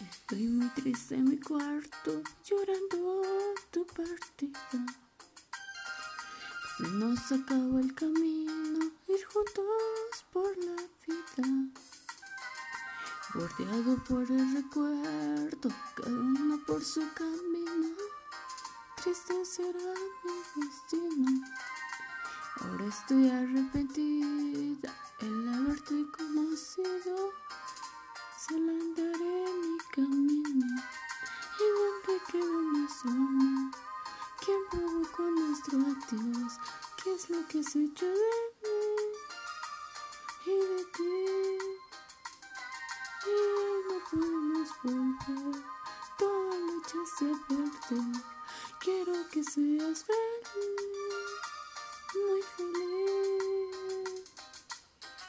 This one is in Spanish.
Estoy muy triste en mi cuarto, llorando tu partida. Se nos acabó el camino, ir juntos por la vida. Bordeado por el recuerdo, cada uno por su camino. Triste será mi destino. Ahora estoy arrepentida adiós? ¿Qué es lo que has hecho de mí y de ti? Y no podemos volver, todo lo echaste a perder. Quiero que seas feliz.